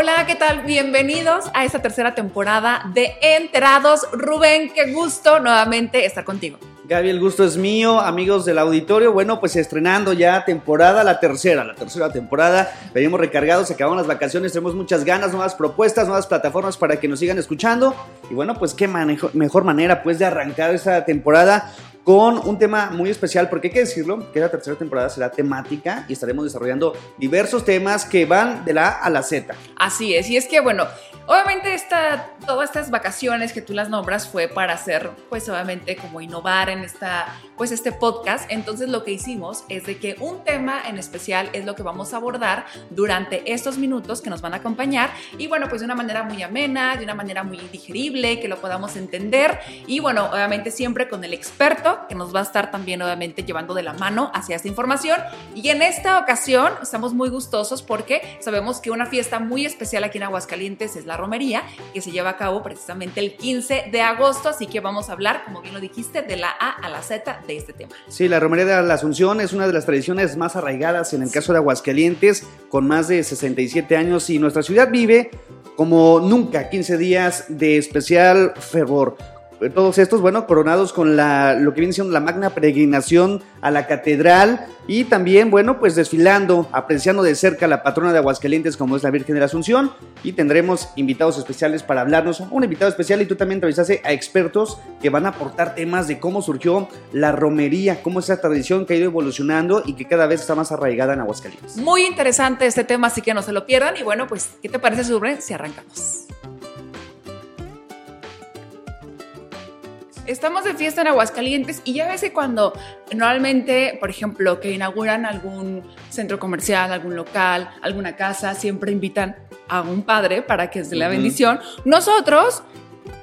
Hola, ¿qué tal? Bienvenidos a esta tercera temporada de Enterados. Rubén, qué gusto nuevamente estar contigo. Gaby, el gusto es mío, amigos del auditorio. Bueno, pues estrenando ya temporada, la tercera, la tercera temporada. Venimos recargados, acabaron las vacaciones, tenemos muchas ganas, nuevas propuestas, nuevas plataformas para que nos sigan escuchando. Y bueno, pues qué mejor manera pues de arrancar esta temporada con un tema muy especial, porque hay que decirlo, que la tercera temporada será temática y estaremos desarrollando diversos temas que van de la A a la Z. Así es, y es que bueno, obviamente esta, todas estas vacaciones que tú las nombras fue para hacer, pues obviamente como innovar en esta, pues este podcast, entonces lo que hicimos es de que un tema en especial es lo que vamos a abordar durante estos minutos que nos van a acompañar. Y bueno, pues de una manera muy amena, de una manera muy digerible, que lo podamos entender. Y bueno, obviamente siempre con el experto que nos va a estar también obviamente llevando de la mano hacia esta información. Y en esta ocasión estamos muy gustosos porque sabemos que una fiesta muy especial aquí en Aguascalientes es la romería, que se lleva a cabo precisamente el 15 de agosto, así que vamos a hablar, como bien lo dijiste, de la A a la Z de este tema. Sí, la romería de la Asunción es una de las tradiciones más arraigadas en el caso de Aguascalientes, con más de 67 años y nuestra ciudad vive como nunca 15 días de especial fervor todos estos, bueno, coronados con la, lo que viene siendo la magna peregrinación a la catedral y también, bueno, pues desfilando, apreciando de cerca la patrona de Aguascalientes como es la Virgen de la Asunción y tendremos invitados especiales para hablarnos, un invitado especial y tú también entrevistaste a expertos que van a aportar temas de cómo surgió la romería, cómo es esa tradición que ha ido evolucionando y que cada vez está más arraigada en Aguascalientes. Muy interesante este tema, así que no se lo pierdan y bueno, pues, ¿qué te parece, sobre si arrancamos? Estamos de fiesta en Aguascalientes y ya ves que cuando normalmente, por ejemplo, que inauguran algún centro comercial, algún local, alguna casa, siempre invitan a un padre para que se la bendición. Nosotros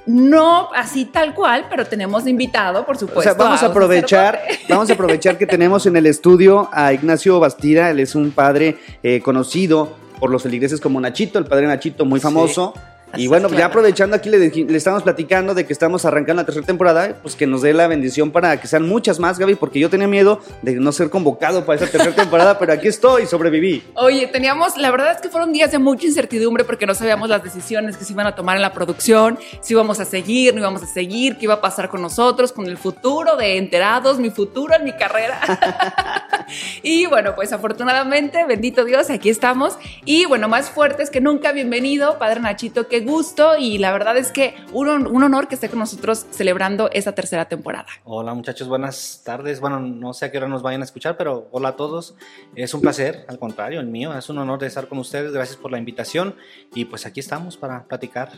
no así tal cual, pero tenemos invitado, por supuesto. O sea, vamos a, aprovechar, vamos a aprovechar que tenemos en el estudio a Ignacio Bastida, él es un padre eh, conocido por los feligreses como Nachito, el padre Nachito, muy famoso. Y bueno, ya aprovechando aquí le, le, estamos platicando de que estamos arrancando la tercera temporada, pues que nos dé la bendición para que sean muchas más, Gaby, porque yo tenía miedo de no ser convocado para esa tercera temporada, pero aquí estoy sobreviví. Oye, teníamos, la verdad es que fueron días de mucha incertidumbre porque no sabíamos las decisiones que se iban a tomar en la producción, si íbamos a seguir, no íbamos a seguir, qué iba a pasar con nosotros, con el futuro de enterados, mi futuro en mi carrera. y bueno, pues afortunadamente, bendito Dios, aquí estamos. Y bueno, más fuertes que nunca, bienvenido, Padre Nachito, que gusto y la verdad es que un, un, honor que esté con nosotros celebrando esta tercera temporada. Hola muchachos, buenas tardes. Bueno, no sé a qué hora nos vayan a escuchar, pero hola a todos. Es un placer, al contrario, el mío. Es un honor de estar con ustedes. Gracias por la invitación y pues aquí estamos para platicar.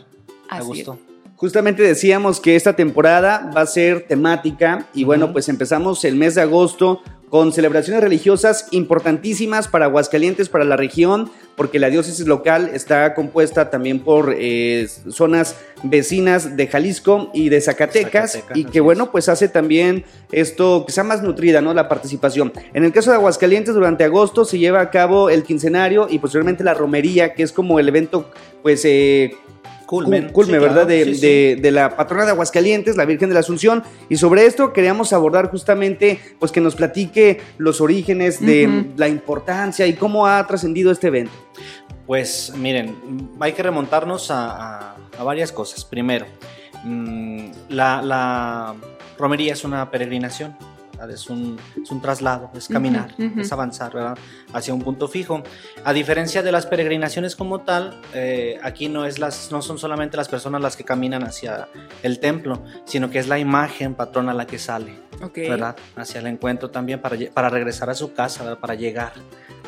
a gusto. Justamente decíamos que esta temporada va a ser temática y bueno, pues empezamos el mes de agosto con celebraciones religiosas importantísimas para Aguascalientes, para la región, porque la diócesis local está compuesta también por eh, zonas vecinas de Jalisco y de Zacatecas, y que bueno, pues hace también esto que sea más nutrida, ¿no? La participación. En el caso de Aguascalientes, durante agosto se lleva a cabo el quincenario y posteriormente la romería, que es como el evento, pues... Eh, culme, ¿verdad? De, de, la patrona de Aguascalientes, la Virgen de la Asunción. Y sobre esto queríamos abordar justamente, pues que nos platique los orígenes de la importancia y cómo ha trascendido este evento. Pues miren, hay que remontarnos a, varias cosas. Primero, mm, la, la romería es una peregrinación es un, traslado, es caminar, es avanzar ¿verdad? hacia un punto fijo. A diferencia de las peregrinaciones como tal, eh, aquí no, es las, no son solamente las personas las que caminan hacia el templo, sino que es la imagen patrona la que sale, ¿verdad? hacia el encuentro también para, para regresar a su casa, para llegar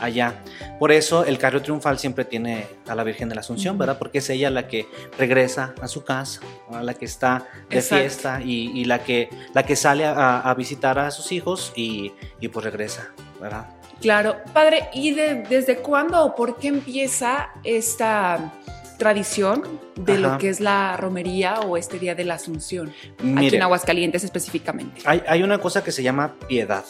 allá. Por eso el carro triunfal siempre tiene a la Virgen de la Asunción, ¿verdad? Porque es ella la que regresa a su casa, la que está de fiesta y, la, que, la que sale a, visitar a sus hijos y, pues regresa, ¿verdad? Claro, padre, ¿y desde cuándo o por qué empieza esta tradición de lo que es la romería o este día de la Asunción, aquí en Aguascalientes específicamente. Hay, una cosa que se llama piedad,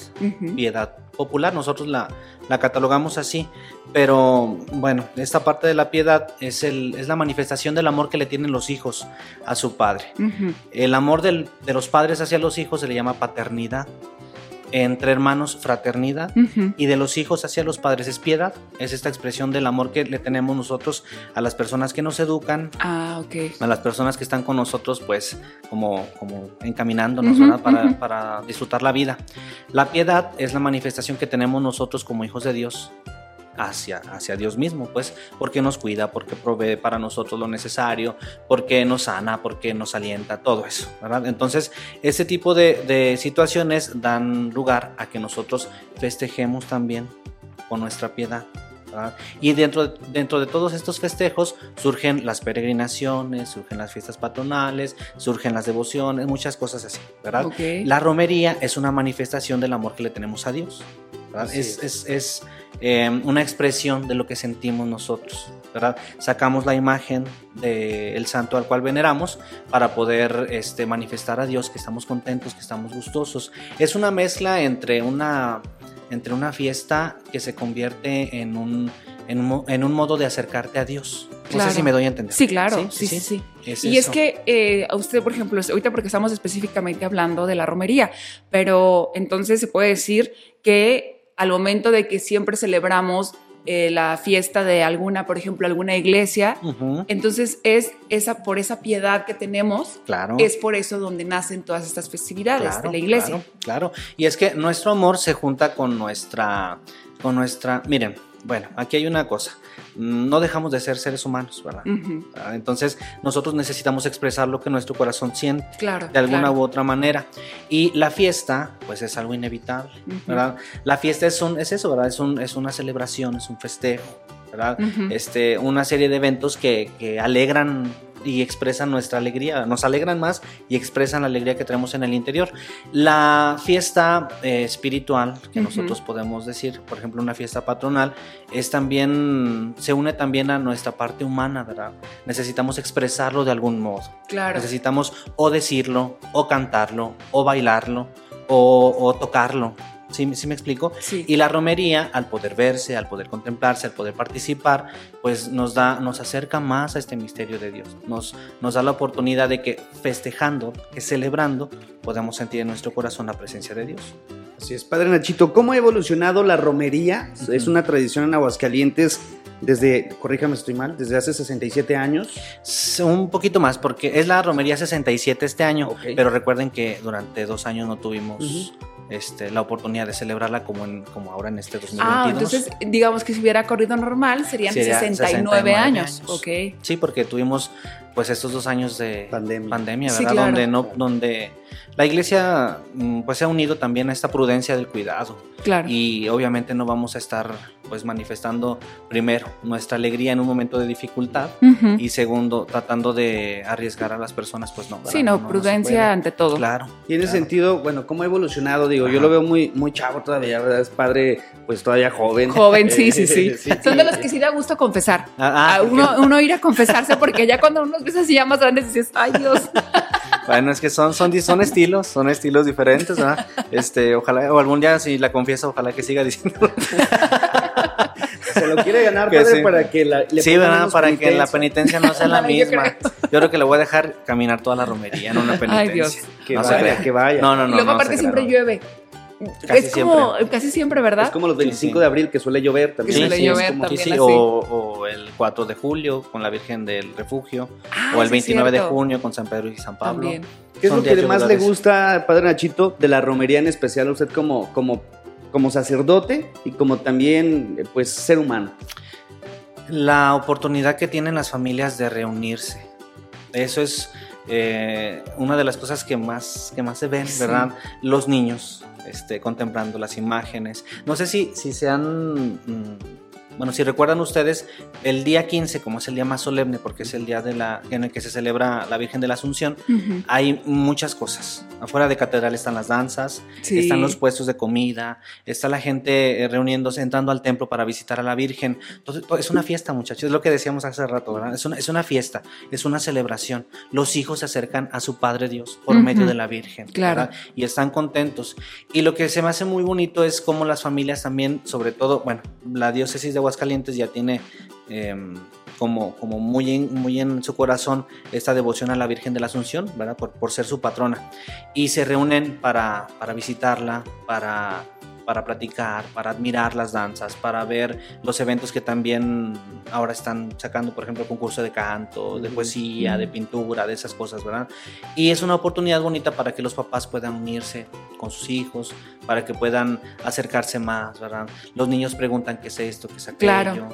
piedad popular, nosotros la, la, catalogamos así, pero bueno, esta parte de la piedad es, el, es la manifestación del amor que le tienen los hijos a su padre. El amor de los padres hacia los hijos se le llama paternidad. Entre hermanos fraternidad y de los hijos hacia los padres es piedad. Es esta expresión del amor que le tenemos nosotros a las personas que nos educan, Ah, a las personas que están con nosotros, pues como, como encaminándonos, Ujú, ¿verdad? Para, para disfrutar la vida. La piedad es la manifestación que tenemos nosotros como hijos de Dios hacia, hacia Dios mismo, pues, porque nos cuida, porque provee para nosotros lo necesario, porque nos sana, porque nos alienta, todo eso, ¿verdad? Entonces, este tipo de, de situaciones dan lugar a que nosotros festejemos también con nuestra piedad. ¿verdad? Y dentro, de- dentro de todos estos festejos surgen las peregrinaciones, surgen las fiestas patronales, surgen las devociones, muchas cosas así, ¿verdad? Ok. La romería es una manifestación del amor que le tenemos a Dios. ¿Verdad? Es, es. es- es, eh, una expresión de lo que sentimos nosotros. ¿verdad? Sacamos la imagen del santo al cual veneramos para poder este, manifestar a Dios que estamos contentos, que estamos gustosos. Es una mezcla entre una, entre una fiesta que se convierte en un, en un, en un modo de acercarte a Dios. No Claro. sé si me doy a entender. Sí, claro. Sí, sí, sí. Es y es eso. que eh, a usted, por ejemplo, ahorita porque estamos específicamente hablando de la romería, pero entonces se puede decir que al momento de que siempre celebramos eh, la fiesta de alguna, por ejemplo, alguna iglesia, entonces es esa por esa piedad que tenemos, claro. es por eso donde nacen todas estas festividades de la iglesia. Claro, claro. Y es que nuestro amor se junta con nuestra, con nuestra, miren, bueno, aquí hay una cosa, no dejamos de ser seres humanos, ¿verdad? Ah, Entonces nosotros necesitamos expresar lo que nuestro corazón siente Claro. de alguna claro. u otra manera. Y la fiesta, pues es algo inevitable. ¿verdad? La fiesta es, un, es eso, ¿verdad? Es, un, es una celebración, es un festejo, ¿verdad? Este, una serie de eventos que, que alegran y expresan nuestra alegría, nos alegran más y expresan la alegría que tenemos en el interior. La fiesta eh, espiritual, que nosotros podemos decir, por ejemplo, una fiesta patronal, es también, se une también a nuestra parte humana, ¿verdad? Necesitamos expresarlo de algún modo. Claro. Necesitamos o decirlo, o cantarlo, o bailarlo, o, o tocarlo. ¿Sí, ¿Sí me explico? Sí. Y la romería, al poder verse, al poder contemplarse, al poder participar, pues nos da, nos acerca más a este misterio de Dios. Nos, nos da la oportunidad de que festejando, que celebrando, podamos sentir en nuestro corazón la presencia de Dios. Así es, Padre Nachito, ¿cómo ha evolucionado la romería? Es Ujú. una tradición en Aguascalientes desde, corríjame si estoy mal, desde hace 67 años. Un poquito más, porque es la romería 67 este año, pero recuerden que durante dos años no tuvimos. Este, la oportunidad de celebrarla como, en, como ahora en este 2022. Ah, entonces digamos que si hubiera corrido normal serían Sería 69, 69 años. años. Ok. Sí, porque tuvimos pues estos dos años de Pandemia. ¿verdad? claro. Donde no, donde la iglesia mm, pues se ha unido también a esta prudencia del cuidado Claro. y obviamente no vamos a estar pues manifestando primero nuestra alegría en un momento de dificultad y segundo tratando de arriesgar a las personas pues no. ¿verdad? Sí, no, prudencia ante todo. Claro. Y en ese claro. sentido, bueno, ¿cómo ha evolucionado? Digo, yo lo veo muy, muy chavo todavía, ¿verdad? Es padre, pues todavía joven. Joven, sí, sí, sí. sí, Son de los que sí da gusto confesar. Ah, ah, A uno, uno ir a confesarse porque ya cuando uno ves así ya más grandes dices, ay Dios. Bueno, es que son, son, son estilos, son estilos diferentes, ¿verdad? Este, ojalá, o algún día si la confiesa, ojalá que siga diciendo. Se lo quiere ganar, Que padre, sí. para que la, le sí, ¿verdad? Para que la penitencia. penitencia no sea la Yo misma. creo. Yo creo que le voy a dejar caminar toda la romería en una penitencia. Dios. Que No se vaya, que vaya. No, no, y no. luego no aparte siempre llueve. Casi es como casi siempre, ¿verdad? Es como los 25 sí. de abril que suele llover también. Suele Sí, es llover como- Sí, también sí, así. o, o el 4 de julio con la Virgen del Refugio, Ah, o el sí es 29 de junio con San Pedro y San Pablo. También. ¿Qué es Son lo que más le gusta, Padre Nachito, de la romería en especial a usted como, como, como sacerdote y como también, eh, pues, ser humano? La oportunidad que tienen las familias de reunirse. Eso es eh, una de las cosas que más, que más se ven, Sí. ¿verdad? Los niños este, contemplando las imágenes. No sé si, si se han... mm, bueno, si recuerdan ustedes, el día 15, como es el día más solemne, porque es el día de la, en el que se celebra la Virgen de la Asunción, Ujú. hay muchas cosas. Afuera de catedral están las danzas, Sí. están los puestos de comida, está la gente eh, reuniéndose, entrando al templo para visitar a la Virgen. Entonces, to- es una fiesta, muchachos, es lo que decíamos hace rato, ¿verdad? Es una, es una fiesta, es una celebración. Los hijos se acercan a su Padre Dios por Ujú. medio de la Virgen, Claro. ¿verdad? Y están contentos. Y lo que se me hace muy bonito es cómo las familias también, sobre todo, bueno, la diócesis de Aguascalientes ya tiene... em, como, como muy, en, muy en su corazón esta devoción a la Virgen de la Asunción, ¿verdad? Por, por ser su patrona. Y se reúnen para, para visitarla, para para platicar, para admirar las danzas, para ver los eventos que también ahora están sacando, por ejemplo, concurso de canto, de poesía, de pintura, de esas cosas, ¿verdad? Y es una oportunidad bonita para que los papás puedan unirse con sus hijos, para que puedan acercarse más, ¿verdad? Los niños preguntan qué es esto, qué es aquello. Claro.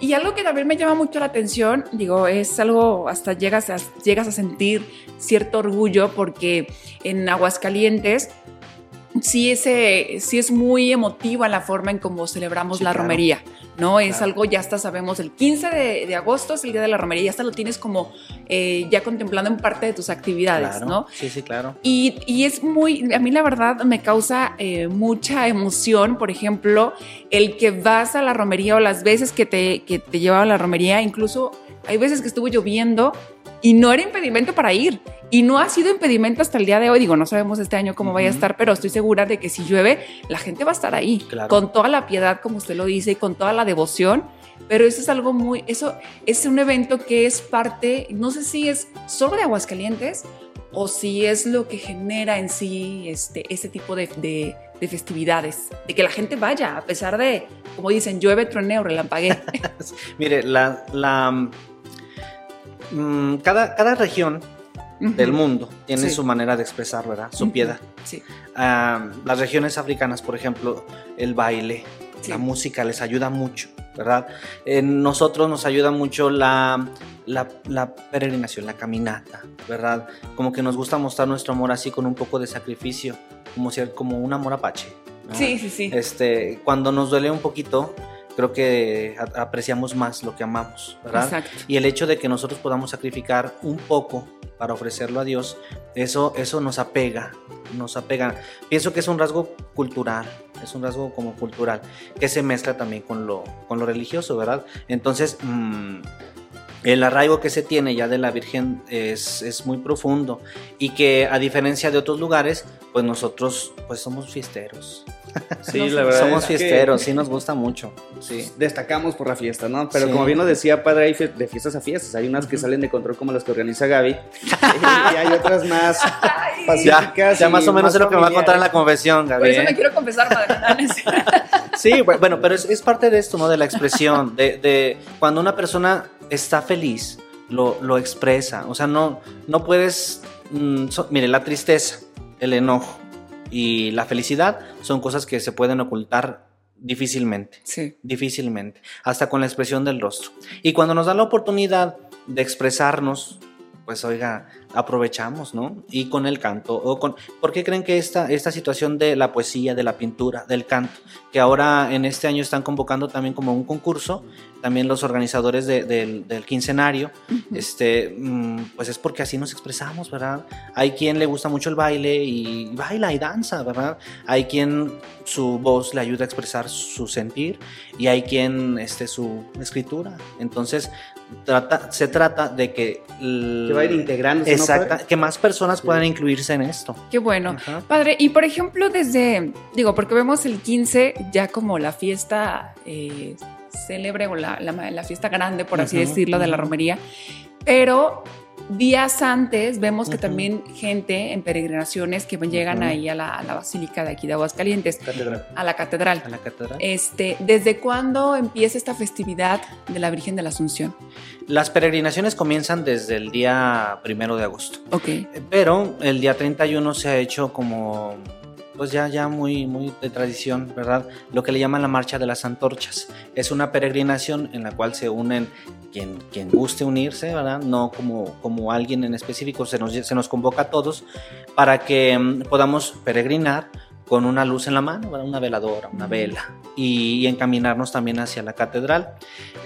Y algo que también me llama mucho la atención, digo, es algo, hasta llegas a, llegas a sentir cierto orgullo porque en Aguascalientes sí, ese, sí es muy emotiva la forma en cómo celebramos la romería, ¿no? Es algo, ya hasta sabemos, el 15 de, agosto es el día de la romería, ya hasta lo tienes como eh, ya contemplando en parte de tus actividades, ¿no? Sí, sí, claro. Y, y, es muy, a mí la verdad me causa eh, mucha emoción, por ejemplo, el que vas a la romería o las veces que te, que te llevaba a la romería, incluso hay veces que estuvo lloviendo y no era impedimento para ir. Y no ha sido impedimento hasta el día de hoy. Digo, no sabemos este año cómo vaya a estar, pero estoy segura de que si llueve, la gente va a estar ahí. Con toda la piedad, como usted lo dice, y con toda la devoción. Pero eso es algo muy. Eso es un evento que es parte, no sé si es solo de Aguascalientes o si es lo que genera en sí este, este tipo de, de, festividades. De que la gente vaya, a pesar de, como dicen, llueve, truene o relampague. Mire, la. la mm, cada, cada región del mundo tiene su manera de expresar, ¿verdad? Su piedad. Sí. las regiones africanas, por ejemplo, el baile, la música les ayuda mucho, ¿verdad? En nosotros nos ayuda mucho la, la, peregrinación, la caminata, ¿verdad? Como que nos gusta mostrar nuestro amor así con un poco de sacrificio, como, ser, como un amor apache. Sí, sí, sí. Este, cuando nos duele un poquito, creo que apreciamos más lo que amamos, ¿verdad? Exacto. Y el hecho de que nosotros podamos sacrificar un poco para ofrecerlo a Dios, eso, eso nos apega, nos apega. Pienso que es un rasgo cultural, es un rasgo como cultural, que se mezcla también con lo, con lo religioso, ¿verdad? Entonces, mm, el arraigo que se tiene ya de la Virgen es, es, muy profundo y que a diferencia de otros lugares, pues nosotros pues somos fiesteros. Sí, la verdad. Somos fiesteros, sí nos gusta mucho. Sí. Destacamos por la fiesta, ¿no? Pero como bien lo decía padre, hay de fiestas a fiestas. Hay unas que salen de control como las que organiza Gaby. y hay otras más pacíficas. Ya, más o menos es lo que me va a contar en la convención, Gaby. Por eso me ¿eh? quiero confesar, padre. sí, bueno, pero es, parte de esto, ¿no? De la expresión. De, de cuando una persona está feliz, lo, lo expresa. O sea, no, no puedes. Mm, mire, la tristeza, el enojo y la felicidad son cosas que se pueden ocultar difícilmente. Sí. Difícilmente. Hasta con la expresión del rostro. Y cuando nos da la oportunidad de expresarnos, pues oiga, aprovechamos, ¿no? Y con el canto, o con, ¿por qué creen que esta, esta situación de la poesía, de la pintura, del canto, que ahora en este año están convocando también como un concurso, también los organizadores del, del, quincenario, este, mm, pues es porque así nos expresamos, ¿verdad? Hay quien le gusta mucho el baile y baila y danza, ¿verdad? Hay quien su voz le ayuda a expresar su sentir y hay quien, este, su escritura. Entonces, trata, se trata de que... Que va a ir integrándose. Exacto, que más personas puedan incluirse en esto. Qué bueno. Padre, y por ejemplo, desde, digo, porque vemos el 15 ya como la fiesta eh, célebre o la, la, fiesta grande, por así decirlo, de la romería, pero días antes vemos que también gente en peregrinaciones que llegan ahí a la, basílica de aquí de Aguascalientes, a la catedral. A la catedral. Este, ¿Desde cuándo empieza esta festividad de la Virgen de la Asunción? Las peregrinaciones comienzan desde el día primero de agosto. Ok. Pero el día 31 se ha hecho como pues ya, ya muy, muy de tradición, ¿verdad? Lo que le llaman la Marcha de las Antorchas. Es una peregrinación en la cual se unen quien, quien guste unirse, ¿verdad? No como, como alguien en específico, se nos, se nos convoca a todos para que mm, podamos peregrinar con una luz en la mano, una veladora, una vela, y, encaminarnos también hacia la catedral.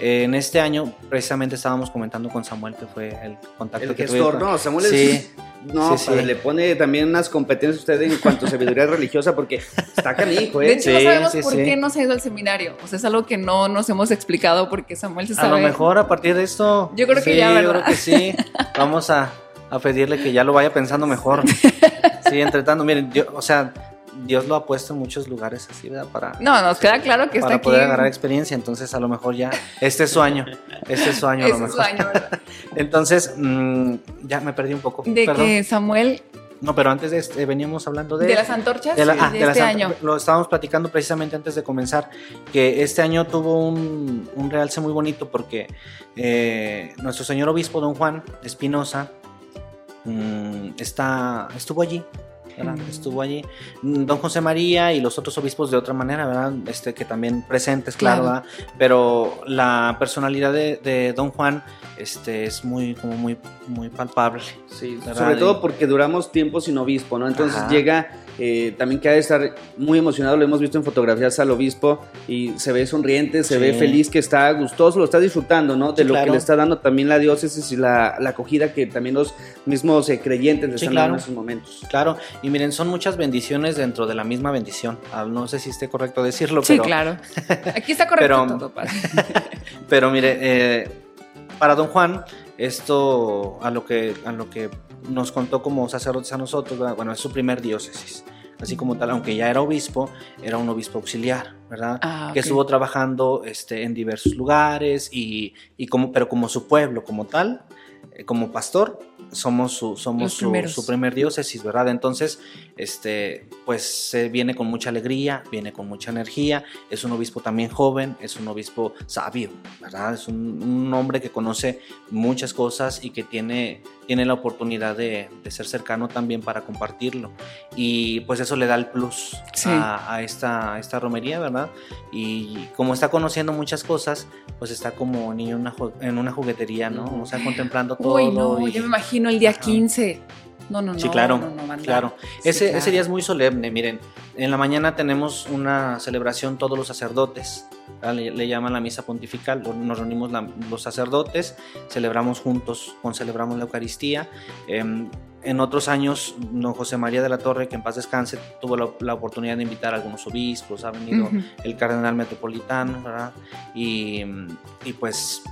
en este año, precisamente estábamos comentando con Samuel, que fue el contacto el que gestor, no, Samuel es, no, le pone también unas competencias a usted en cuanto a sabiduría religiosa, porque está canijo, ¿eh? De hecho, no sabemos por qué no se ha ido al seminario. O sea, es algo que no nos hemos explicado porque Samuel se sabe. A lo mejor a partir de esto. Yo creo que ya, ¿verdad? Yo creo que sí. Vamos a, a pedirle que ya lo vaya pensando mejor. Sí, entre tanto, miren, yo, o sea, Dios lo ha puesto en muchos lugares así, ¿verdad? Para, no, nos queda claro que está para aquí. poder agarrar experiencia, entonces a lo mejor ya, este es su año, este es su año a lo Ese es mejor. su año, ¿verdad? Entonces, mm, ya me perdí un poco. De Perdón. que Samuel, No, pero antes de este, veníamos hablando de... de, las antorchas de la- ah, de este año. Lo estábamos platicando precisamente antes de comenzar, que este año tuvo un, un realce muy bonito porque eh, nuestro señor obispo don Juan Espinosa mm, está, estuvo allí. ¿Verdad? Estuvo allí Mm, don José María y los otros obispos de otra manera, ¿verdad? Este, que también presentes, claro, pero la personalidad de, de don Juan este, es muy, como muy, muy palpable. Sí, ¿verdad? sobre todo porque duramos tiempo sin obispo, ¿no? Entonces Ajá. llega, eh, también que ha de estar muy emocionado, lo hemos visto en fotografías al obispo y se ve sonriente, se Sí. ve feliz, que está gustoso, lo está disfrutando, ¿no? De Sí, lo que le está dando también la diócesis y la, la acogida que también los mismos eh, creyentes le Sí, están claro. dando en esos momentos. Claro, y miren, son muchas bendiciones dentro de la misma bendición. Ah, No sé si esté correcto decirlo, Sí, pero, claro. Aquí está correcto pero- todo, padre. pero mire, eh, para don Juan, esto a lo que a lo que nos contó como sacerdotes a nosotros, bueno, es su primer diócesis. Así como tal, aunque ya era obispo, era un obispo auxiliar, ¿verdad? Ah, Que estuvo trabajando este, en diversos lugares, y, y como, pero como su pueblo, como tal, eh, como pastor, somos su, somos su, primer diócesis, ¿verdad? Entonces, este, pues se viene con mucha alegría, viene con mucha energía, es un obispo también joven, es un obispo sabio, ¿verdad? Es un, un hombre que conoce muchas cosas y que tiene, tiene la oportunidad de, de ser cercano también para compartirlo. Y pues eso le da el plus Sí. a, a esta, a esta romería, ¿verdad? Y como está conociendo muchas cosas, pues está como niño en una, ju- en una juguetería, ¿no? O sea, contemplando todo. Uy, no, y- yo me imagino el día Ajá. 15. No, no, no. Sí, claro, no, no, claro. Sí, Ese, claro. ese día es muy solemne, miren. En la mañana tenemos una celebración todos los sacerdotes. ¿verdad? Le, le llaman la misa pontifical. Nos reunimos la- los sacerdotes, celebramos juntos, con celebramos la Eucaristía. Em, en otros años, don José María de la Torre, que en paz descanse, tuvo la, la oportunidad de invitar a algunos obispos. Ha venido el cardenal metropolitano, ¿verdad? Y, y pues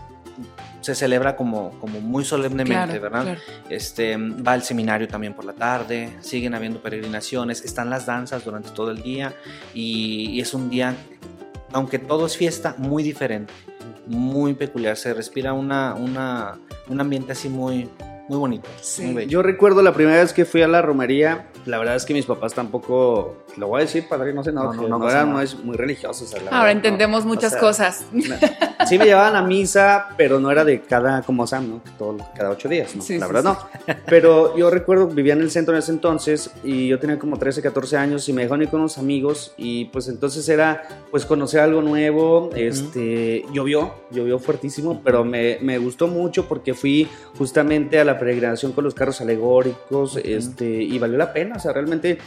se celebra como, como muy solemnemente, Claro, ¿verdad? claro. Este, va al seminario también por la tarde, siguen habiendo peregrinaciones, están las danzas durante todo el día y, y es un día, aunque todo es fiesta, muy diferente, muy peculiar, se respira una, una, un ambiente así muy, muy bonito. Sí. muy bello. Yo recuerdo la primera vez que fui a la romería, la verdad es que mis papás tampoco, lo voy a decir, padre, no sé, no, No, no, no no eran nada. muy, religiosos. o sea, la Ahora verdad, no. entendemos O muchas sea, cosas. Sí me llevaban a misa, pero no era de cada, como Sam, ¿no? Todo- cada ocho días, ¿no? Sí, la sí, verdad no. Pero yo recuerdo, vivía en el centro en ese entonces y yo tenía como 13, 14 años y me dejaron ir con unos amigos y pues entonces era pues conocer algo nuevo, este, llovió, llovió fuertísimo, pero me, me gustó mucho porque fui justamente a la peregrinación con los carros alegóricos, este, y valió la pena, o sea, realmente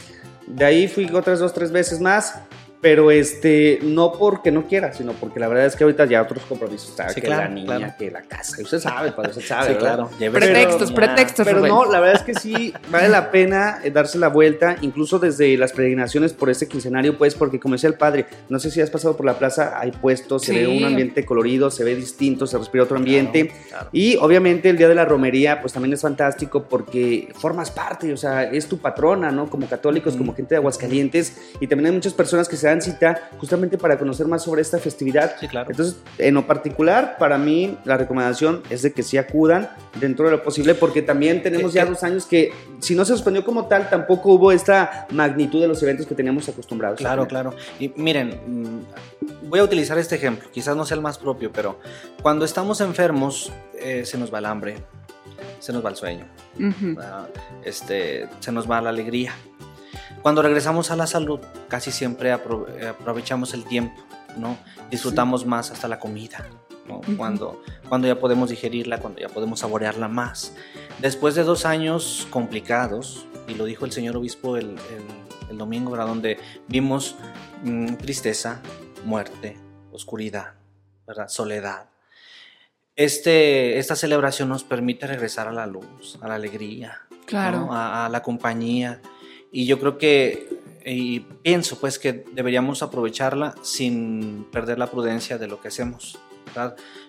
de ahí fui otras dos, tres veces más. Pero este, no porque no quiera, sino porque la verdad es que ahorita ya otros compromisos. Sí, que claro, la niña, claro. que la casa, y usted sabe, padre, usted sabe, Sí, claro. Pretextos, ya. pretextos. Pero no, la verdad es que sí, vale la pena eh, darse la vuelta, incluso desde las peregrinaciones por este quincenario, pues, porque como decía el padre, no sé si has pasado por la plaza, hay puestos, se Sí. ve un ambiente colorido, se ve distinto, se respira otro ambiente. Claro, claro. Y obviamente el día de la romería, pues también es fantástico porque formas parte, o sea, es tu patrona, ¿no? Como católicos, como gente de Aguascalientes, y también hay muchas personas que se dan cita justamente para conocer más sobre esta festividad. Sí, claro. Entonces, en lo particular, para mí, la recomendación es de que sí acudan dentro de lo posible, porque también tenemos ya dos años que, si no se suspendió como tal, tampoco hubo esta magnitud de los eventos que teníamos acostumbrados. Claro, claro. Y miren, mm, voy a utilizar este ejemplo, quizás no sea el más propio, pero cuando estamos enfermos eh, se nos va el hambre, se nos va el sueño, este, se nos va la alegría. Cuando regresamos a la salud, casi siempre apro- eh, aprovechamos el tiempo, ¿no? Disfrutamos más hasta la comida, ¿no? Ujú. cuando, cuando ya podemos digerirla, cuando ya podemos saborearla más. Después de dos años complicados, y lo dijo el señor obispo el, el- el domingo, ¿verdad? Donde vimos mm, tristeza, muerte, oscuridad, ¿verdad? Soledad. Este, esta celebración nos permite regresar a la luz, a la alegría, Claro. ¿no? a, a la compañía. Y yo creo que, y pienso pues que deberíamos aprovecharla sin perder la prudencia de lo que hacemos.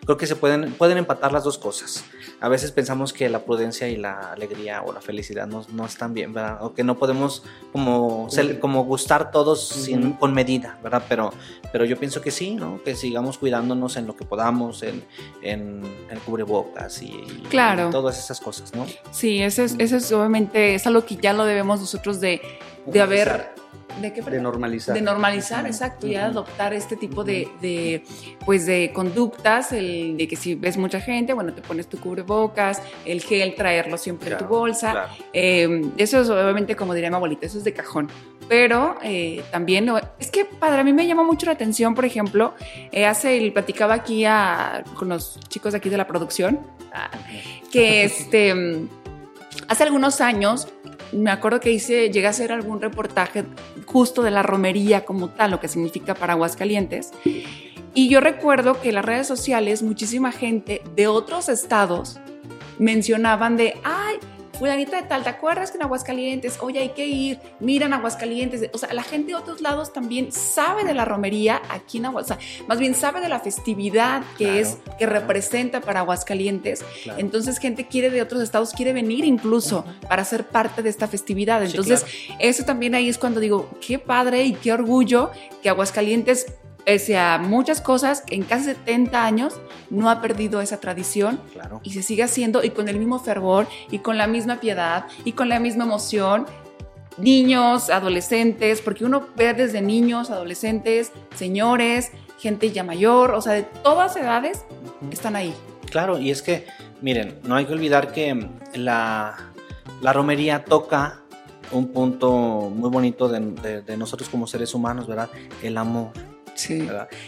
Creo que se pueden, pueden empatar las dos cosas. A veces pensamos que la prudencia y la alegría o la felicidad no, no están bien, ¿verdad? O que no podemos como, como gustar todos sin, con medida, ¿verdad? Pero, pero yo pienso que sí, ¿no? Que sigamos cuidándonos en lo que podamos, en, en, el cubrebocas y, claro. todas esas cosas, ¿no? Sí, eso es, eso es obviamente, es algo que ya lo debemos nosotros de, de haber ¿De normalizar. De normalizar, exacto, y adoptar este tipo de, pues de conductas, el de que si ves mucha gente, bueno, te pones tu cubrebocas, el gel, traerlo siempre en tu bolsa. Eh, eso es obviamente, como diría mi abuelita, eso es de cajón. Pero eh, también, es que para mí me llama mucho la atención, por ejemplo, eh, hace, platicaba aquí con los chicos aquí de la producción, ah, que este, hace algunos años me acuerdo que hice, llegué a hacer algún reportaje justo de la romería como tal, lo que significa para Aguascalientes. Y yo recuerdo que en las redes sociales muchísima gente de otros estados mencionaban de, ay, fulanita de tal, ¿te acuerdas que en Aguascalientes? Oye, hay que ir, miran Aguascalientes. O sea, la gente de otros lados también sabe de la romería aquí en Aguascalientes, más bien sabe de la festividad que es, que representa para Aguascalientes. Entonces, gente quiere de otros estados, quiere venir incluso para ser parte de esta festividad. Entonces, eso también ahí es cuando digo, qué padre y qué orgullo que Aguascalientes pese a muchas cosas, en casi 70 años no ha perdido esa tradición y se sigue haciendo y con el mismo fervor y con la misma piedad y con la misma emoción. Niños, adolescentes, porque uno ve desde niños, adolescentes, señores, gente ya mayor, o sea, de todas edades están ahí. Claro, y es que, miren, no hay que olvidar que la, la romería toca un punto muy bonito de, de nosotros como seres humanos, ¿verdad? El amor Sí.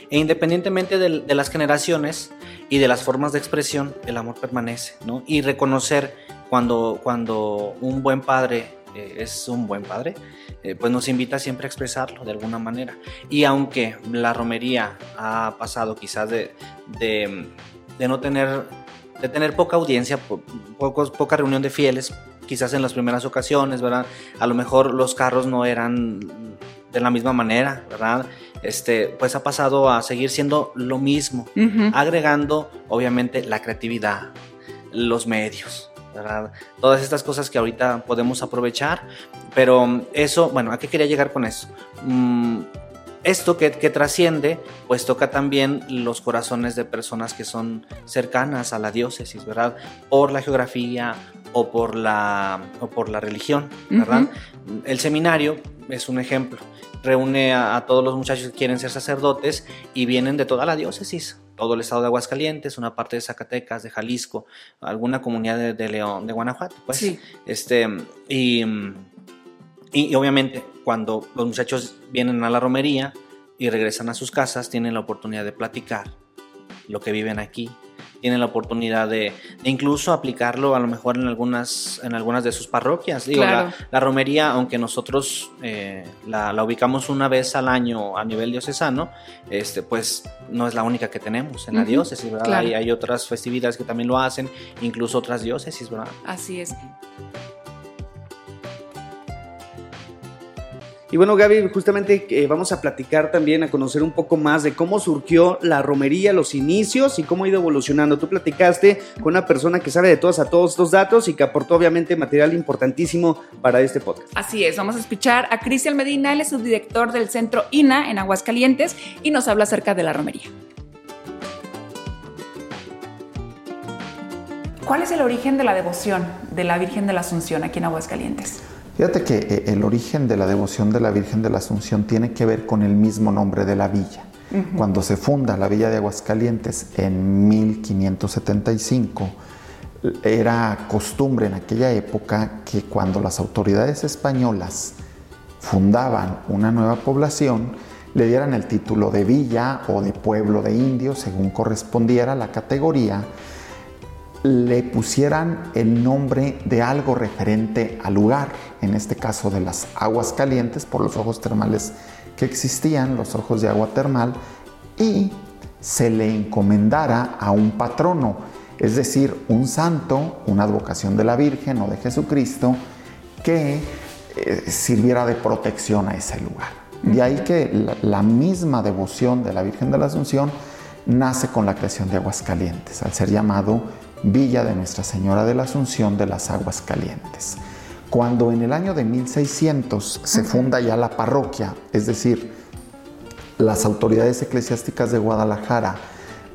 E independientemente de, las generaciones y de las formas de expresión, el amor permanece, ¿no? Y reconocer cuando, cuando un buen padre eh, es un buen padre, eh, pues nos invita siempre a expresarlo de alguna manera. Y aunque la romería ha pasado quizás de, de, no tener, de tener poca audiencia, pocos, poca reunión de fieles, quizás en las primeras ocasiones, ¿verdad? A lo mejor los carros no eran de la misma manera, ¿verdad? Este, pues ha pasado a seguir siendo lo mismo, agregando obviamente la creatividad, los medios, ¿verdad? Todas estas cosas que ahorita podemos aprovechar, pero eso, bueno, ¿a qué quería llegar con eso? Mm, esto que, que, trasciende, pues toca también los corazones de personas que son cercanas a la diócesis, ¿verdad? Por la geografía o por la, o por la religión, ¿verdad? El seminario es un ejemplo reúne a, todos los muchachos que quieren ser sacerdotes y vienen de toda la diócesis, todo el estado de Aguascalientes, una parte de Zacatecas, de Jalisco, alguna comunidad de, León, de Guanajuato, pues. Sí. Este, y, y, obviamente cuando los muchachos vienen a la romería y regresan a sus casas, tienen la oportunidad de platicar lo que viven aquí, tienen la oportunidad de, incluso aplicarlo a lo mejor en algunas, en algunas de sus parroquias. Digo, la, romería, aunque nosotros eh, la, ubicamos una vez al año a nivel diocesano, este, pues no es la única que tenemos en la diócesis, ¿verdad? Hay, hay otras festividades que también lo hacen, incluso otras diócesis, ¿verdad? Así es. Y bueno, Gaby, justamente eh, vamos a platicar también, a conocer un poco más de cómo surgió la romería, los inicios y cómo ha ido evolucionando. Tú platicaste con una persona que sabe de todos a todos estos datos y que aportó obviamente material importantísimo para este podcast. Así es, vamos a escuchar a Cristian Medina, él es subdirector del centro INA en Aguascalientes y nos habla acerca de la romería. ¿Cuál es el origen de la devoción de la Virgen de la Asunción aquí en Aguascalientes? Fíjate que eh, el origen de la devoción de la Virgen de la Asunción tiene que ver con el mismo nombre de la villa. Cuando se funda la villa de Aguascalientes en 1575, era costumbre en aquella época que cuando las autoridades españolas fundaban una nueva población, le dieran el título de villa o de pueblo de indios, según correspondiera la categoría, le pusieran el nombre de algo referente al lugar, en este caso de las aguas calientes por los ojos termales que existían, los ojos de agua termal, y se le encomendara a un patrono, es decir, un santo, una advocación de la Virgen o de Jesucristo, que eh, sirviera de protección a ese lugar. De ahí que la misma devoción de la Virgen de la Asunción nace con la creación de Aguascalientes, al ser llamado Villa de Nuestra Señora de la Asunción de las Aguas Calientes. Cuando en el año de 1600 se funda ya la parroquia, es decir, las autoridades eclesiásticas de Guadalajara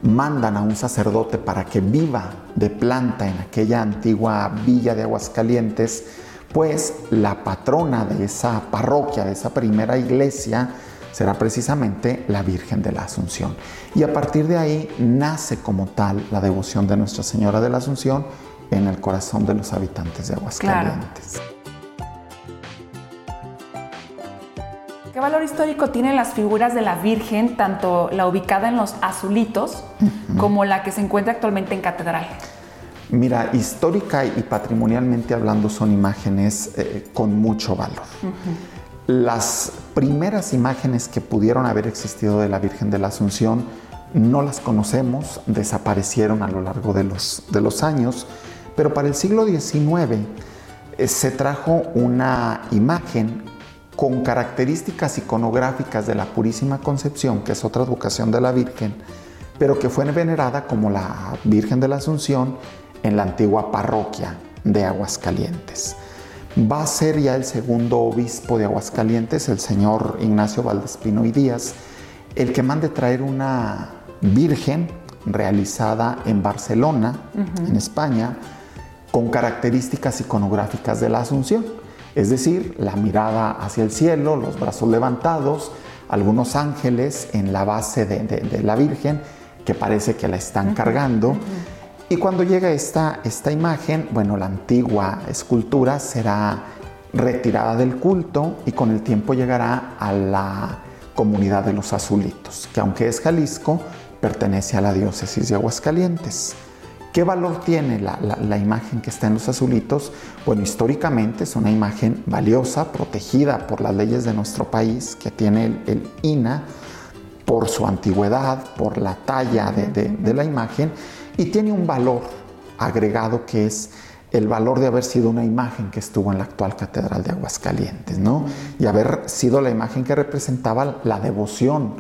mandan a un sacerdote para que viva de planta en aquella antigua villa de Aguascalientes, pues la patrona de esa parroquia, de esa primera iglesia, será precisamente la Virgen de la Asunción. Y a partir de ahí nace como tal la devoción de Nuestra Señora de la Asunción en el corazón de los habitantes de Aguascalientes. ¿Qué valor histórico tienen las figuras de la Virgen, tanto la ubicada en los azulitos como la que se encuentra actualmente en Catedral? Mira, histórica y patrimonialmente hablando son imágenes eh, con mucho valor. Las primeras imágenes que pudieron haber existido de la Virgen de la Asunción no las conocemos, desaparecieron a lo largo de los, años, pero para el siglo XIX eh, se trajo una imagen con características iconográficas de la Purísima Concepción, que es otra vocación de la Virgen, pero que fue venerada como la Virgen de la Asunción en la antigua parroquia de Aguascalientes. Va a ser ya el segundo obispo de Aguascalientes, el señor Ignacio Valdespino y Díaz, el que mande traer una Virgen realizada en Barcelona, en España, con características iconográficas de la Asunción. Es decir, la mirada hacia el cielo, los brazos levantados, algunos ángeles en la base de, la Virgen que parece que la están cargando. Y cuando llega esta, esta imagen, bueno, la antigua escultura será retirada del culto y con el tiempo llegará a la comunidad de los azulitos, que aunque es Jalisco, pertenece a la diócesis de Aguascalientes. ¿Qué valor tiene la, imagen que está en los azulitos? Bueno, históricamente es una imagen valiosa, protegida por las leyes de nuestro país, que tiene el, INA por su antigüedad, por la talla de, la imagen, y tiene un valor agregado que es el valor de haber sido una imagen que estuvo en la actual Catedral de Aguascalientes, ¿no? Y haber sido la imagen que representaba la devoción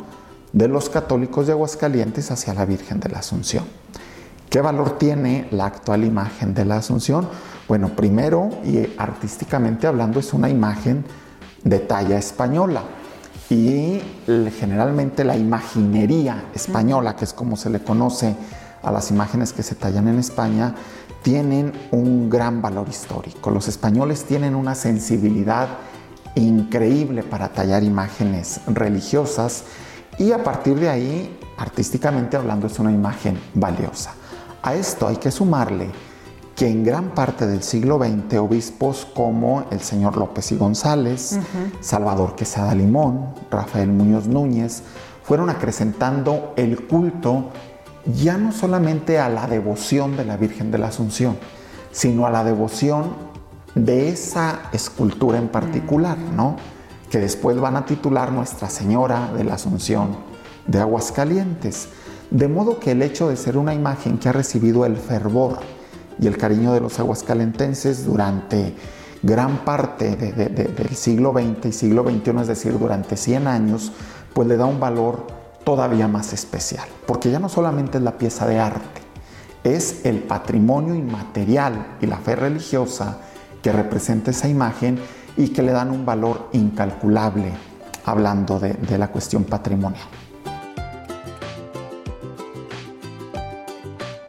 de los católicos de Aguascalientes hacia la Virgen de la Asunción. ¿Qué valor tiene la actual imagen de la Asunción? Bueno, primero y artísticamente hablando es una imagen de talla española y generalmente la imaginería española, que es como se le conoce a las imágenes que se tallan en España, tienen un gran valor histórico. Los españoles tienen una sensibilidad increíble para tallar imágenes religiosas y a partir de ahí, artísticamente hablando, es una imagen valiosa. A esto hay que sumarle que en gran parte del siglo XX obispos como el señor López y González, Salvador Quesada Limón, Rafael Muñoz Núñez, fueron acrecentando el culto ya no solamente a la devoción de la Virgen de la Asunción, sino a la devoción de esa escultura en particular, ¿no? Que después van a titular Nuestra Señora de la Asunción de Aguascalientes. De modo que el hecho de ser una imagen que ha recibido el fervor y el cariño de los aguascalentenses durante gran parte del siglo XX y siglo XXI, es decir, durante 100 años, pues le da un valor todavía más especial, porque ya no solamente es la pieza de arte, es el patrimonio inmaterial y la fe religiosa que representa esa imagen y que le dan un valor incalculable hablando de la cuestión patrimonial.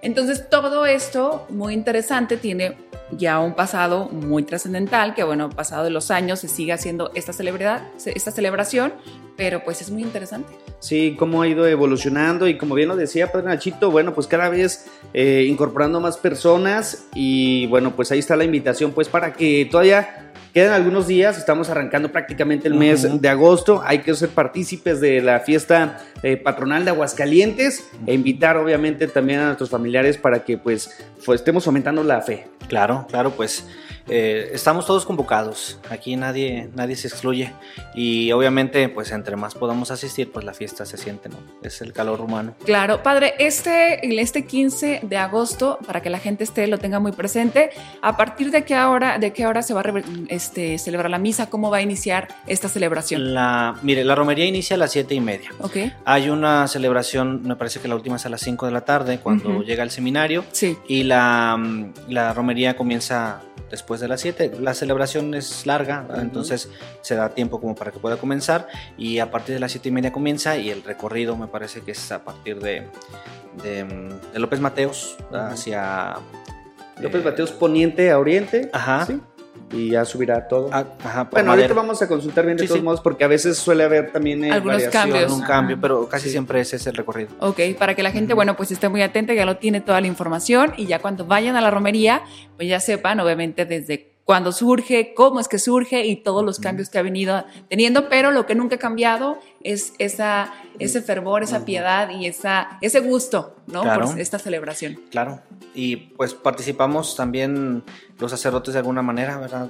Entonces, todo esto, muy interesante, tiene ya un pasado muy trascendental, que bueno, pasado de los años se sigue haciendo esta, celebridad, esta celebración, pero pues es muy interesante. Sí, cómo ha ido evolucionando y como bien lo decía Padre Nachito, bueno, pues cada vez eh, incorporando más personas y bueno, pues ahí está la invitación pues para que todavía Quedan algunos días, estamos arrancando prácticamente el mes de agosto. Hay que ser partícipes de la fiesta eh, patronal de Aguascalientes e invitar obviamente también a nuestros familiares para que pues, pues estemos fomentando la fe. Claro, claro, pues eh, estamos todos convocados, aquí nadie, nadie se excluye y obviamente pues entre más podamos asistir pues la fiesta se siente, ¿no? Es el calor humano. Claro, padre, este, este 15 de agosto, para que la gente esté, lo tenga muy presente, ¿a partir de qué hora, de qué hora se va a este, celebrar la misa? ¿Cómo va a iniciar esta celebración? La, mire, la romería inicia a las 7 y media. Ok. Hay una celebración, me parece que la última es a las 5 de la tarde, cuando llega el seminario. Sí. Y la, la romería comienza después de las 7. La celebración es larga, entonces se da tiempo como para que pueda comenzar y a partir de las 7 y media comienza y el recorrido me parece que es a partir de, de, López Mateos hacia... López Mateos poniente a oriente. Ajá. ¿sí? Y ya subirá todo. Ah, ajá, bueno, ahorita vamos a consultar bien de todos modos porque a veces suele haber también eh, algunos cambios. Un cambio, pero casi siempre ese es el recorrido. Ok, para que la gente, bueno, pues esté muy atenta, ya lo tiene toda la información y ya cuando vayan a la romería, pues ya sepan, obviamente, desde cuándo surge, cómo es que surge y todos los cambios que ha venido teniendo, pero lo que nunca ha cambiado es esa, ese fervor, esa piedad y esa, ese gusto, ¿no? Por esta celebración. Claro. Y pues participamos también los sacerdotes de alguna manera, ¿verdad?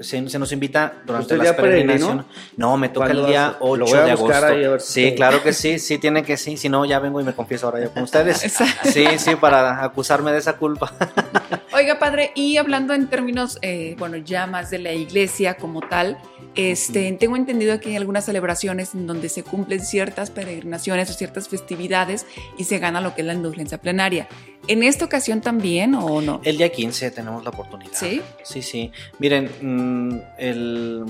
se, nos invita durante la peregrinación. No, me toca el día 8 de agosto. sí, claro que sí, sí tiene que sí, si no ya vengo y me confieso ahora ya con ustedes. sí, sí, para acusarme de esa culpa. Oiga, padre, y hablando en términos, eh, bueno, ya más de la iglesia como tal, este, tengo entendido que hay algunas celebraciones en donde se cumplen ciertas peregrinaciones o ciertas festividades y se gana lo que es la indulgencia plenaria. ¿En esta ocasión también o no? El día 15 tenemos la oportunidad. ¿Sí? Sí, sí. Miren, mm,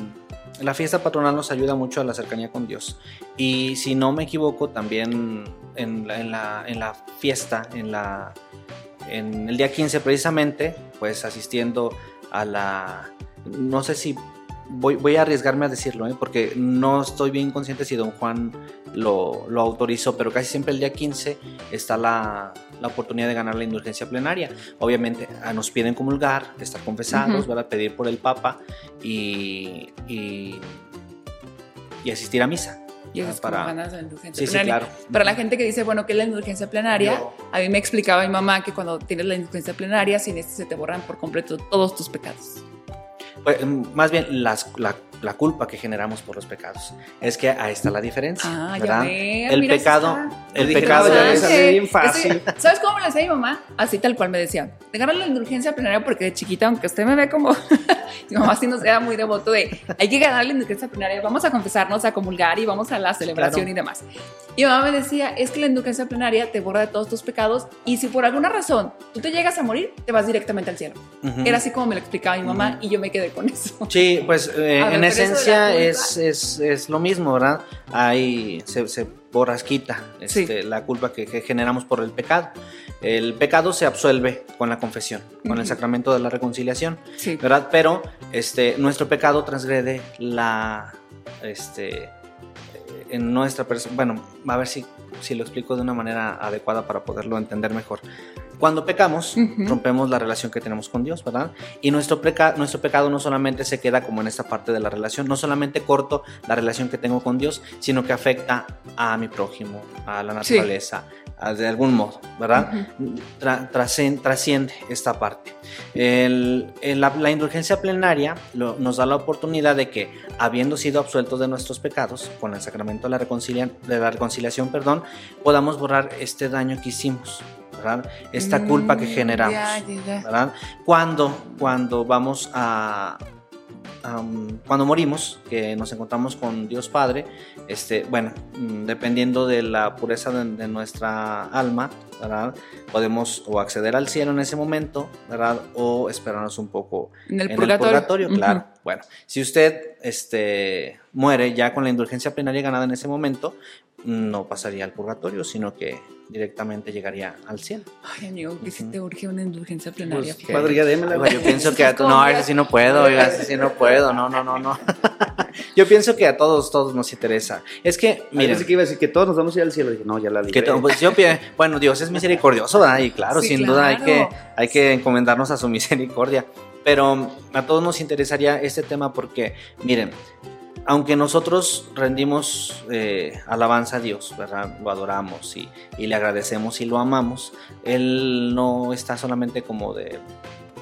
la fiesta patronal nos ayuda mucho a la cercanía con Dios. Y si no me equivoco, también en la, en la fiesta, en, la, en el día 15 precisamente, pues asistiendo a la... No sé si voy, a arriesgarme a decirlo, ¿eh? porque no estoy bien consciente si don Juan lo, autorizó, pero casi siempre el día 15 está la, oportunidad de ganar la indulgencia plenaria. Obviamente ah, nos piden comulgar, estar confesados, a pedir por el Papa y, y, asistir a misa. Y eso es para... ganas la indulgencia sí, plenaria. Sí, claro. Para la gente que dice, bueno, ¿qué es la indulgencia plenaria? A mí me explicaba mi mamá que cuando tienes la indulgencia plenaria, sin esto se te borran por completo todos tus pecados. Pues, más bien las, la, la, culpa que generamos por los pecados. Es que ahí está la diferencia. Ah, ¿verdad? Ya el pecado, el pecado ya me bien fácil. ¿Sabes cómo me lo decía mi mamá? Así tal cual me decía. De ganar la indulgencia plenaria porque de chiquita, aunque usted me ve como mi mamá sí nos era muy devoto de hay que ganar la indulgencia plenaria, vamos a confesarnos, a comulgar y vamos a la celebración y demás. Y mi mamá me decía, es que la indulgencia plenaria te borra de todos tus pecados y si por alguna razón tú te llegas a morir, te vas directamente al cielo. Era así como me lo explicaba mi mamá y yo me quedé con eso. Sí, pues eh, en esencia es, es, es, lo mismo, ¿verdad? Ahí se, se borrasquita este, la culpa que, generamos por el pecado. El pecado se absuelve con la confesión, con el sacramento de la reconciliación, ¿verdad? Pero este, nuestro pecado transgrede la, este, en nuestra persona, bueno, a ver si, si lo explico de una manera adecuada para poderlo entender mejor. Cuando pecamos, rompemos la relación que tenemos con Dios, ¿verdad? Y nuestro, nuestro pecado no solamente se queda como en esta parte de la relación, no solamente corto la relación que tengo con Dios, sino que afecta a mi prójimo, a la naturaleza, de algún modo, ¿verdad? trasciende esta parte. la, indulgencia plenaria nos da la oportunidad de que, habiendo sido absueltos de nuestros pecados, con el sacramento de la, de la reconciliación, perdón, podamos borrar este daño que hicimos. ¿verdad? Esta culpa que mm, generamos, ¿verdad? Cuando, cuando vamos a, cuando morimos, que nos encontramos con Dios Padre, este, bueno, mm, dependiendo de la pureza de, nuestra alma, ¿verdad? Podemos o acceder al cielo en ese momento, ¿verdad? O esperarnos un poco en el purgatorio. claro. Bueno, si usted este, muere ya con la indulgencia plenaria ganada en ese momento, no pasaría al purgatorio, sino que directamente llegaría al cielo. Ay, amigo, que si te urge una indulgencia plenaria. Pues, padre, ya démela. Yo pienso que a no, a sí no puedo, oiga, sí no puedo, no, no, no, no. Yo pienso que a todos, todos nos interesa. Es que, mira. que iba a decir que todos nos vamos a ir al cielo. Dije, no, ya la libré. pues yo, bueno, Dios es misericordioso, ¿verdad? Y claro, sin duda hay que, hay que encomendarnos a su misericordia. Pero a todos nos interesaría este tema porque, miren, aunque nosotros rendimos eh, alabanza a Dios, ¿verdad? Lo adoramos y, le agradecemos y lo amamos, Él no está solamente como de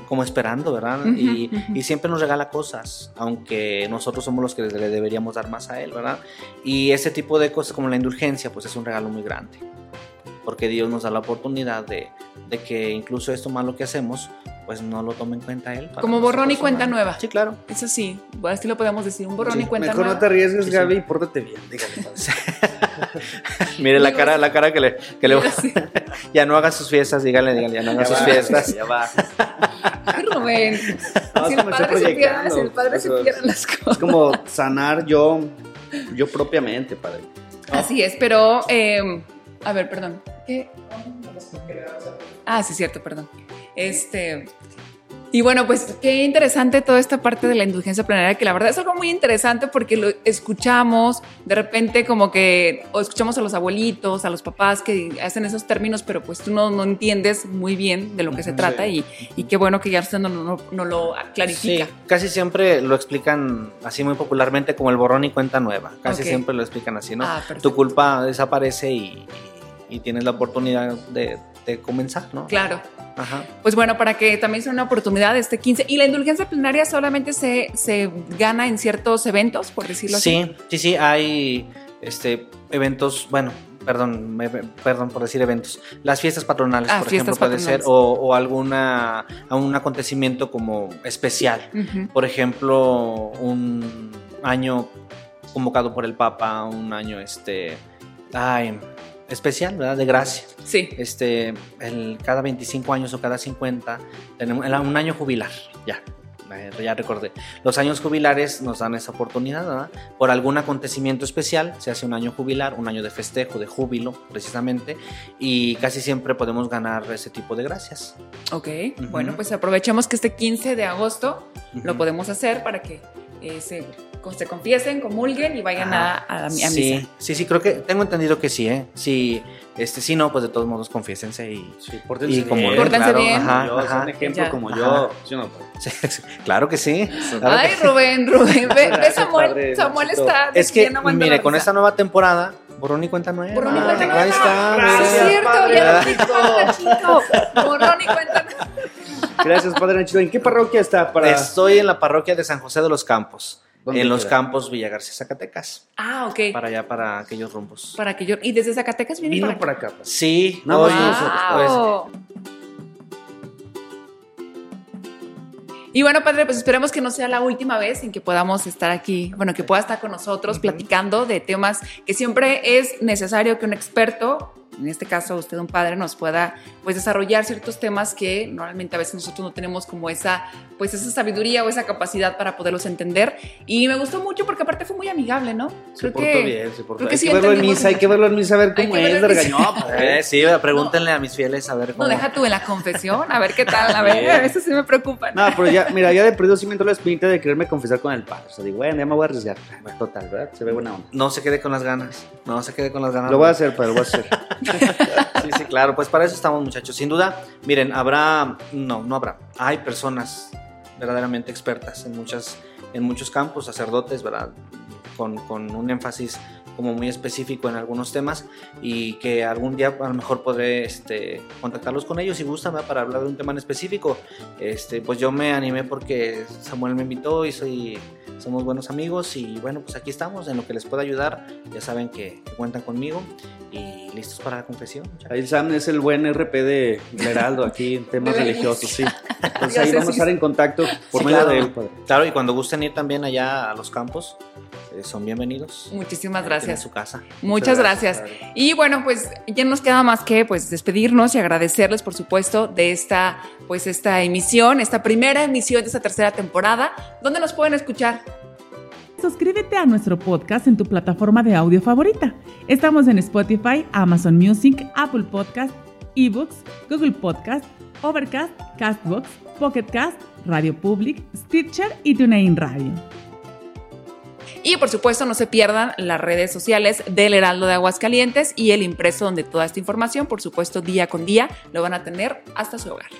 como esperando, ¿verdad? Y, siempre nos regala cosas, aunque nosotros somos los que le deberíamos dar más a él, ¿verdad? Y ese tipo de cosas como la indulgencia, pues es un regalo muy grande, porque Dios nos da la oportunidad de, de que incluso esto malo que hacemos, pues no lo tome en cuenta él. Como borrón y cuenta nueva. Sí, claro. Eso sí, bueno, así lo podemos decir, un borrón Sí, y cuenta Mejor nueva. no te arriesgues, Sí, sí. Gaby, y pórtate bien. Dígale, padre. Mire la cara, la cara que le, que le ya no haga sus fiestas, dígale, dígale, ya no haga Ya sus va, fiestas. Ya va. Ay, Rubén. No, si es el padre supiera, proyectando. si el padre es- supiera las Es cosas. como sanar yo, yo propiamente, padre. Así es, pero eh, a ver, perdón. ¿Qué? Ah, sí, cierto, perdón. Este. Y bueno, pues qué interesante toda esta parte de la indulgencia plenaria, que la verdad es algo muy interesante porque lo escuchamos de repente como que, o escuchamos a los abuelitos, a los papás que hacen esos términos, pero pues tú no, no entiendes muy bien de lo que se trata y, y qué bueno que ya usted no, no, no lo clarifica. Sí, casi siempre lo explican así muy popularmente como el borrón y cuenta nueva. Casi siempre lo explican así, ¿no? Ah, tu culpa desaparece y- y tienes la oportunidad de, de comenzar, ¿no? Claro. Ajá. Pues bueno, para que también sea una oportunidad este 15. Y la indulgencia plenaria solamente se, se gana en ciertos eventos, por decirlo así. Sí, sí, sí, hay este, eventos, bueno, perdón, me- perdón por decir eventos, las fiestas patronales, Ah, por fiestas ejemplo, puede ser, patronales. o, o alguna, un acontecimiento como especial. Por ejemplo, un año convocado por el Papa, un año este, ay, especial, ¿verdad? De gracia. Sí. Este, el, cada 25 años o cada 50, tenemos el- un año jubilar, ya. eh, Ya recordé. Los años jubilares nos dan esa oportunidad, ¿verdad? Por algún acontecimiento especial, se hace un año jubilar, un año de festejo, de júbilo, precisamente, y casi siempre podemos ganar ese tipo de gracias. Ok. Bueno, pues aprovechemos que este 15 de agosto lo podemos hacer para que eh, se, se confiesen, comulguen y vayan a, a, a misa. Sí, sí, sí, creo que tengo entendido que sí, ¿eh? Sí, este, sí, no, pues de todos modos confiésense y... Sí, pórtense Y como bien. Pórtense claro, bien. Ajá, Yo, ajá. un ejemplo Ya. como Ajá. yo. ¿sí o no, padre? Sí, sí, claro que sí. claro Ay, que. Rubén, Rubén, ve, ve Samuel, padre, Samuel está Es que, mire, con esta nueva temporada, borrón y cuenta nueva. Borrón y Ah, cuenta nueva. Ahí está. Gracias, es cierto, padre. ya lo dijo, Nachito. Borrón y cuenta nueva. Gracias, Padre Nachito. ¿En qué parroquia está? Para... Estoy en la parroquia de San José de los Campos, ¿Dónde en los campos Villa García, Zacatecas, Ah, ok. para allá, para aquellos rumbos. Para que yo. Y desde Zacatecas viene Vino para acá. acá. padre. Sí, más hoy- nosotros, pues, Wow. Y bueno, padre, pues esperemos que no sea la última vez en que podamos estar aquí, bueno, que pueda estar con nosotros platicando de temas que siempre es necesario que un experto, en este caso usted un padre, nos pueda pues desarrollar ciertos temas que normalmente a veces nosotros no tenemos como esa pues esa sabiduría o esa capacidad para poderlos entender. Y me gustó mucho porque aparte fue muy amigable, ¿no? Se portó bien, se portó creo que Hay sí que verlo en misa, hay que verlo en misa a ver cómo es. regañó, padre. eh, sí, pregúntenle a mis fieles a ver cómo. No, deja tú en la confesión, a ver qué tal, a ver, a veces sí me preocupan. No, pero ya, mira, ya de perdido sí me entró la espinita de quererme confesar con el padre. O sea, digo, bueno, ya me voy a arriesgar. Total, ¿verdad? Se ve buena onda. No se quede con las ganas. No se quede con las ganas. Lo voy a hacer, padre, lo voy a hacer. Sí, sí, claro, pues para eso estamos muchachos. Sin duda, miren, habrá, no, no habrá. Hay personas verdaderamente expertas en, muchas, en muchos campos, sacerdotes, ¿verdad? Con, un énfasis como muy específico en algunos temas y que algún día a lo mejor podré este, contactarlos con ellos si gustan ¿verdad? para hablar de un tema en específico. Este, pues yo me animé porque Samuel me invitó y soy, somos buenos amigos y bueno, pues aquí estamos en lo que les pueda ayudar. Ya saben que, que cuentan conmigo y listos para la confesión. Ahí Sam es el buen RP de Heraldo aquí en temas religiosos, sí. Entonces ahí vamos a estar en contacto por Sí, medio claro. de él, padre. Claro, y cuando gusten ir también allá a los campos, eh, son bienvenidos. Muchísimas gracias. tienen su casa. Muchas gracias. padre. Y bueno, pues ya nos queda más que pues despedirnos y agradecerles, por supuesto, de esta pues esta emisión, esta primera emisión de esta tercera temporada, donde nos pueden escuchar. Suscríbete a nuestro podcast en tu plataforma de audio favorita. Estamos en Spotify, Amazon Music, Apple Podcast, eBooks, Google Podcast, Overcast, Castbox, Pocket Cast, Radio Public, Stitcher y TuneIn Radio. Y por supuesto, no se pierdan las redes sociales del Heraldo de Aguascalientes y el impreso donde toda esta información, por supuesto, día con día, lo van a tener hasta su hogar.